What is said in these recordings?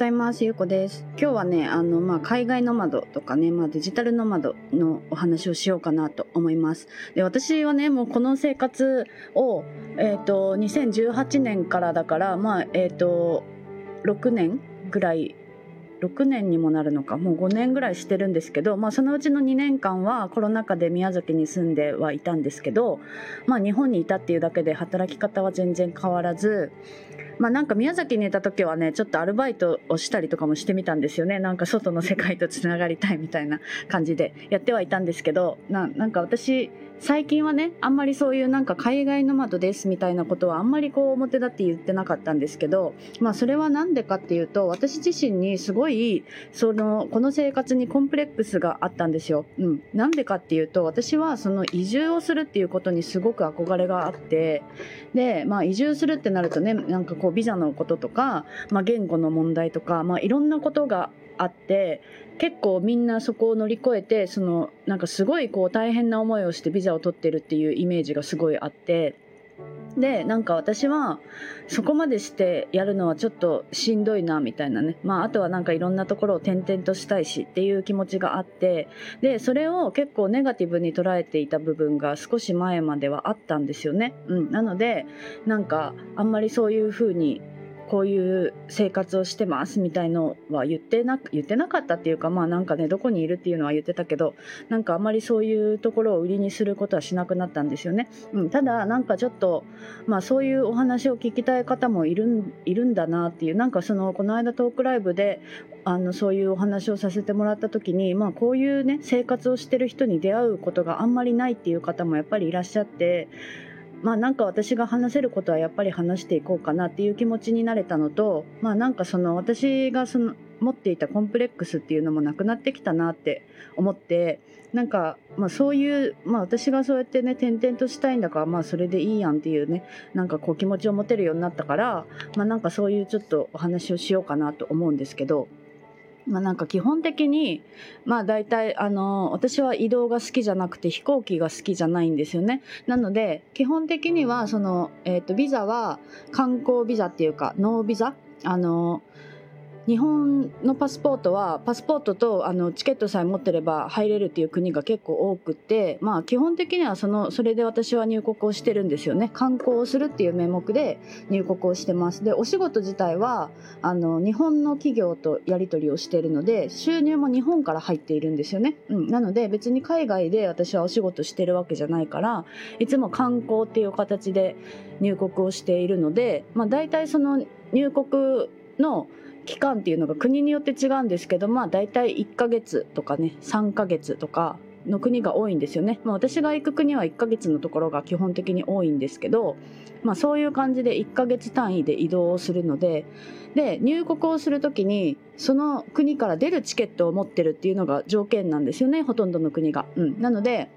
ざいます。ゆうこです。今日はね、あの、まあ、海外ノマドとかね、まあ、デジタルノマドのお話をしようかなと思います。で、私はね、もうこの生活を、えっ、と、2018年からだから、まあ、えっ、と、6年ぐらい、6年にもなるのか、もう5年ぐらいしてるんですけど、まあ、そのうちの2年間はコロナ禍で宮崎に住んではいたんですけど、まあ、日本にいたっていうだけで働き方は全然変わらず、まあなんか宮崎にいた時はね、ちょっとアルバイトをしたりとかもしてみたんですよね。なんか外の世界とつながりたいみたいな感じでやってはいたんですけど、なんか私、最近はね、あんまりそういうなんか海外ノマドですみたいなことはあんまりこう表立って言ってなかったんですけど、まあそれはなんでかっていうと、私自身にすごい、その、この生活にコンプレックスがあったんですよ。うん。なんでかっていうと、私はその移住をするっていうことにすごく憧れがあって、で、まあ移住するってなるとね、なんかこうビザのこととか、まあ言語の問題とか、まあいろんなことがあって、結構みんなそこを乗り越えて、その、なんかすごいこう大変な思いをしてビザを取ってるっていうイメージがすごいあって、で、なんか私はそこまでしてやるのはちょっとしんどいなみたいなね。まああとはなんかいろんなところを転々としたいしっていう気持ちがあって、で、それを結構ネガティブに捉えていた部分が少し前まではあったんですよね。うん。なので、なんかあんまりそういう風にこういう生活をしてますみたいのは言ってな言ってなかったっていうかまあなんかねどこにいるっていうのは言ってたけどなんかあんまりそういうところを売りにすることはしなくなったんですよね、うん、ただなんかちょっとまあそういうお話を聞きたい方もいるんいるんだなっていうなんかそのこの間トークライブであのそういうお話をさせてもらった時にまあこういうね生活をしてる人に出会うことがあんまりないっていう方もやっぱりいらっしゃってまあなんか私が話せることはやっぱり話していこうかなっていう気持ちになれたのと、まあなんかその私がその持っていたコンプレックスっていうのもなくなってきたなって思って、なんかまあそういう、まあ私がそうやってね転々としたいんだからまあそれでいいやんっていうね、なんかこう気持ちを持てるようになったから、まあなんかそういうちょっとお話をしようかなと思うんですけど、まあなんか基本的に、まあ大体あの、私は移動が好きじゃなくて飛行機が好きじゃないんですよね。なので、基本的にはその、えっ、と、ビザは観光ビザっていうか、ノービザ？あの、日本のパスポートはパスポートとあのチケットさえ持ってれば入れるっていう国が結構多くてまあ基本的にはそのそれで私は入国をしてるんですよね。観光をするっていう名目で入国をしてます。でお仕事自体はあの日本の企業とやり取りをしているので収入も日本から入っているんですよね、うん、なので別に海外で私はお仕事してるわけじゃないからいつも観光っていう形で入国をしているのでまあ大体その入国の期間っていうのが国によって違うんですけどまあ大体1ヶ月とかね3ヶ月とかの国が多いんですよね、まあ、私が行く国は1ヶ月のところが基本的に多いんですけど、まあ、そういう感じで1ヶ月単位で移動をするのでで入国をするときにその国から出るチケットを持ってるっていうのが条件なんですよねほとんどの国が。うん、なので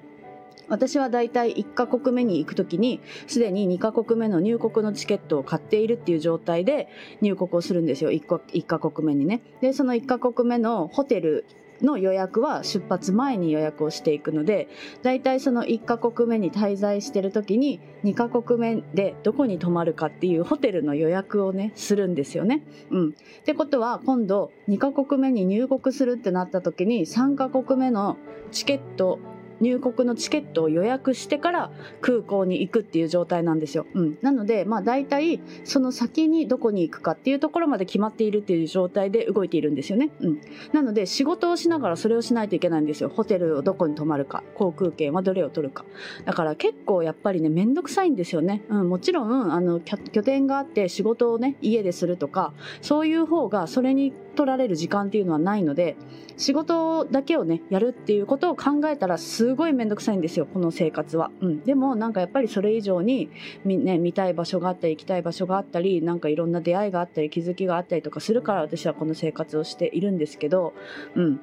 私は大体1カ国目に行くときにすでに2カ国目の入国のチケットを買っているっていう状態で入国をするんですよ。1, 1カ国目にね。でその1カ国目のホテルの予約は出発前に予約をしていくので大体その1カ国目に滞在してる時に2カ国目でどこに泊まるかっていうホテルの予約をねするんですよね。うん、ってことは今度2カ国目に入国するってなった時に3カ国目のチケット入国のチケットを予約してから空港に行くっていう状態なんですよ。うん、なので、まあ大体その先にどこに行くかっていうところまで決まっているっていう状態で動いているんですよね。うん、なので仕事をしながらそれをしないといけないんですよ。ホテルをどこに泊まるか、航空券はどれを取るか。だから結構やっぱりね、めんどくさいんですよね。うん、もちろん、あの、拠点があって仕事をね、家でするとか、そういう方がそれに取られる時間っていうのはないので、仕事だけをね、やるっていうことを考えたらすごい面倒くさいんですよ、この生活は。うん。でもなんかやっぱりそれ以上に、みね、見たい場所があったり、行きたい場所があったり、なんかいろんな出会いがあったり、気づきがあったりとかするから私はこの生活をしているんですけど、うん。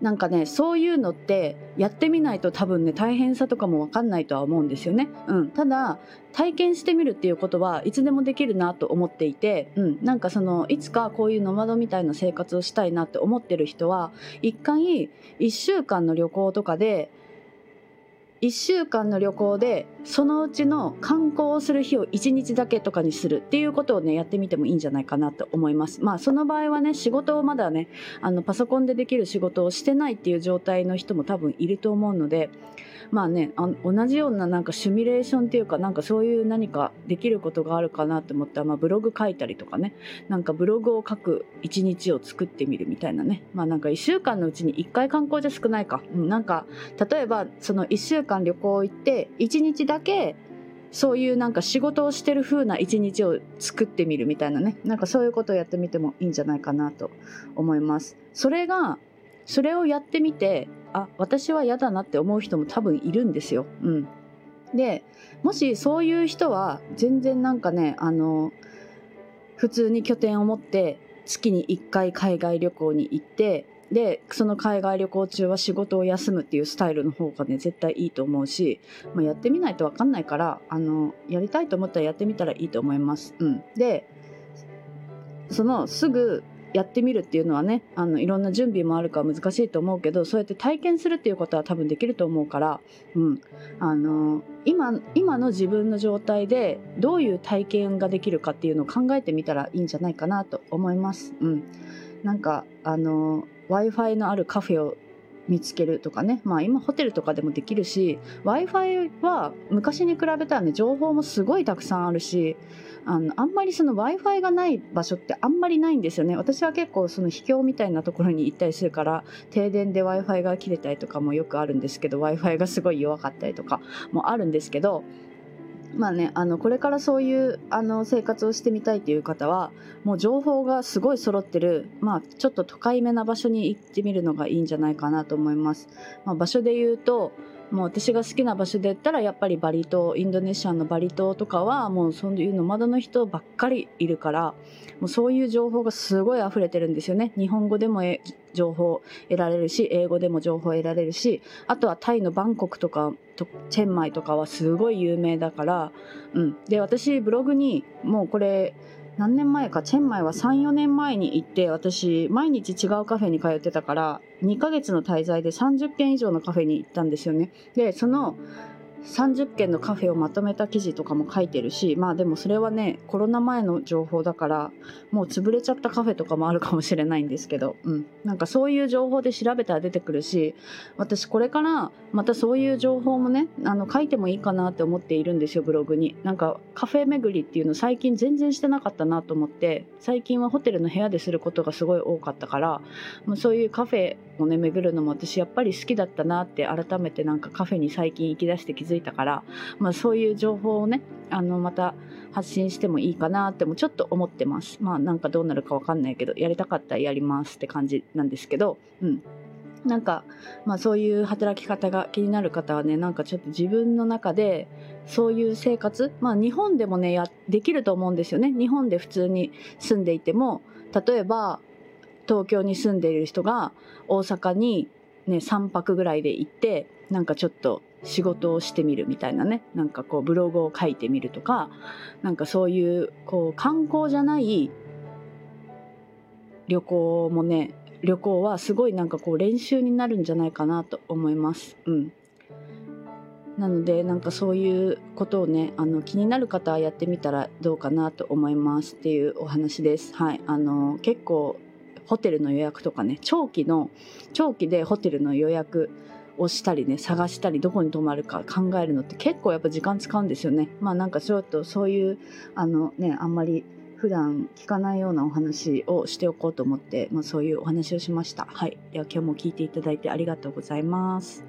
なんかね、そういうのってやってみないと多分ね、大変さとかもわかんないとは思うんですよね。うん。ただ、体験してみるっていうことはいつでもできるなと思っていて、うん。なんかその、いつかこういうノマドみたいな生活をしたいなって思ってる人は、一回、一週間の旅行とかで、1週間の旅行でそのうちの観光をする日を1日だけとかにするっていうことをねやってみてもいいんじゃないかなと思います。まあその場合はね仕事をまだねあのパソコンでできる仕事をしてないっていう状態の人も多分いると思うのでまあねあ同じようななんかシミュレーションっていうかなんかそういう何かできることがあるかなと思ったら、まあ、ブログ書いたりとかね。なんかブログを書く一日を作ってみるみたいなね。まあなんか1週間のうちに1回観光じゃ少ないか、うん、なんか例えばその1週間旅行行って1日だけそういうなんか仕事をしてる風な一日を作ってみるみたいなね。なんかそういうことをやってみてもいいんじゃないかなと思います。それがそれをやってみてあ私は嫌だなって思う人も多分いるんですよ。うん、でもしそういう人は全然なんかねあの普通に拠点を持って月に1回海外旅行に行ってでその海外旅行中は仕事を休むっていうスタイルの方がね絶対いいと思うし、まあ、やってみないと分かんないからあのやりたいと思ったらやってみたらいいと思います。うん、でそのすぐやってみるっていうのはねあのいろんな準備もあるから難しいと思うけどそうやって体験するっていうことは多分できると思うから、うん、あの今今の自分の状態でどういう体験ができるかっていうのを考えてみたらいいんじゃないかなと思います。うん、なんかあの w i f i のあるカフェを見つけるとかね、まあ、今ホテルとかでもできるし w i f i は昔に比べたらね情報もすごいたくさんあるしあのあんまりその w i f i がない場所ってあんまりないんですよね。私は結構その秘境みたいなところに行ったりするから停電で w i f i が切れたりとかもよくあるんですけど w i f i がすごい弱かったりとかもあるんですけどまあね、あのこれからそういうあの生活をしてみたいという方はもう情報がすごい揃ってる、まあ、ちょっと都会めな場所に行ってみるのがいいんじゃないかなと思います。まあ、場所で言うともう私が好きな場所で言ったらやっぱりバリ島インドネシアのバリ島とかはもうそういうノマドの人ばっかりいるからもうそういう情報がすごい溢れてるんですよね。日本語でも情報得られるし英語でも情報得られるしあとはタイのバンコクとかチェンマイとかはすごい有名だから、うん、で私ブログにもうこれ何年前かチェンマイは34年前に行って私毎日違うカフェに通ってたから2ヶ月の滞在で30軒以上のカフェに行ったんですよね。でその30件のカフェをまとめた記事とかも書いてるしまあでもそれはねコロナ前の情報だからもう潰れちゃったカフェとかもあるかもしれないんですけど、うん、なんかそういう情報で調べたら出てくるし私これからまたそういう情報もねあの書いてもいいかなって思っているんですよブログに。なんかカフェ巡りっていうの最近全然してなかったなと思って最近はホテルの部屋ですることがすごい多かったからもうそういうカフェをね巡るのも私やっぱり好きだったなって改めてなんかカフェに最近行き出して気づいたから、まあ、そういう情報をねあのまた発信してもいいかなってもちょっと思ってますまあなんかどうなるかわかんないけどやりたかったらやりますって感じなんですけどうんなんか、まあそういう働き方が気になる方はね、なんかちょっと自分の中で、そういう生活、まあ日本でもね、や、できると思うんですよね。日本で普通に住んでいても、例えば、東京に住んでいる人が大阪にね、3泊ぐらいで行って、なんかちょっと仕事をしてみるみたいなねなんかこうブログを書いてみるとかなんかそういうこう観光じゃない旅行もね旅行はすごいなんかこう練習になるんじゃないかなと思います。うんなのでなんかそういうことをねあの気になる方はやってみたらどうかなと思いますっていうお話です。はい、あの結構ホテルの予約とかね長期の長期でホテルの予約をしたりね探したりどこに泊まるか考えるのって結構やっぱ時間使うんですよね。まあなんかちょっとそういうあのねあんまり普段聞かないようなお話をしておこうと思って、まあ、そういうお話をしました。はい。では今日も聞いていただいてありがとうございます。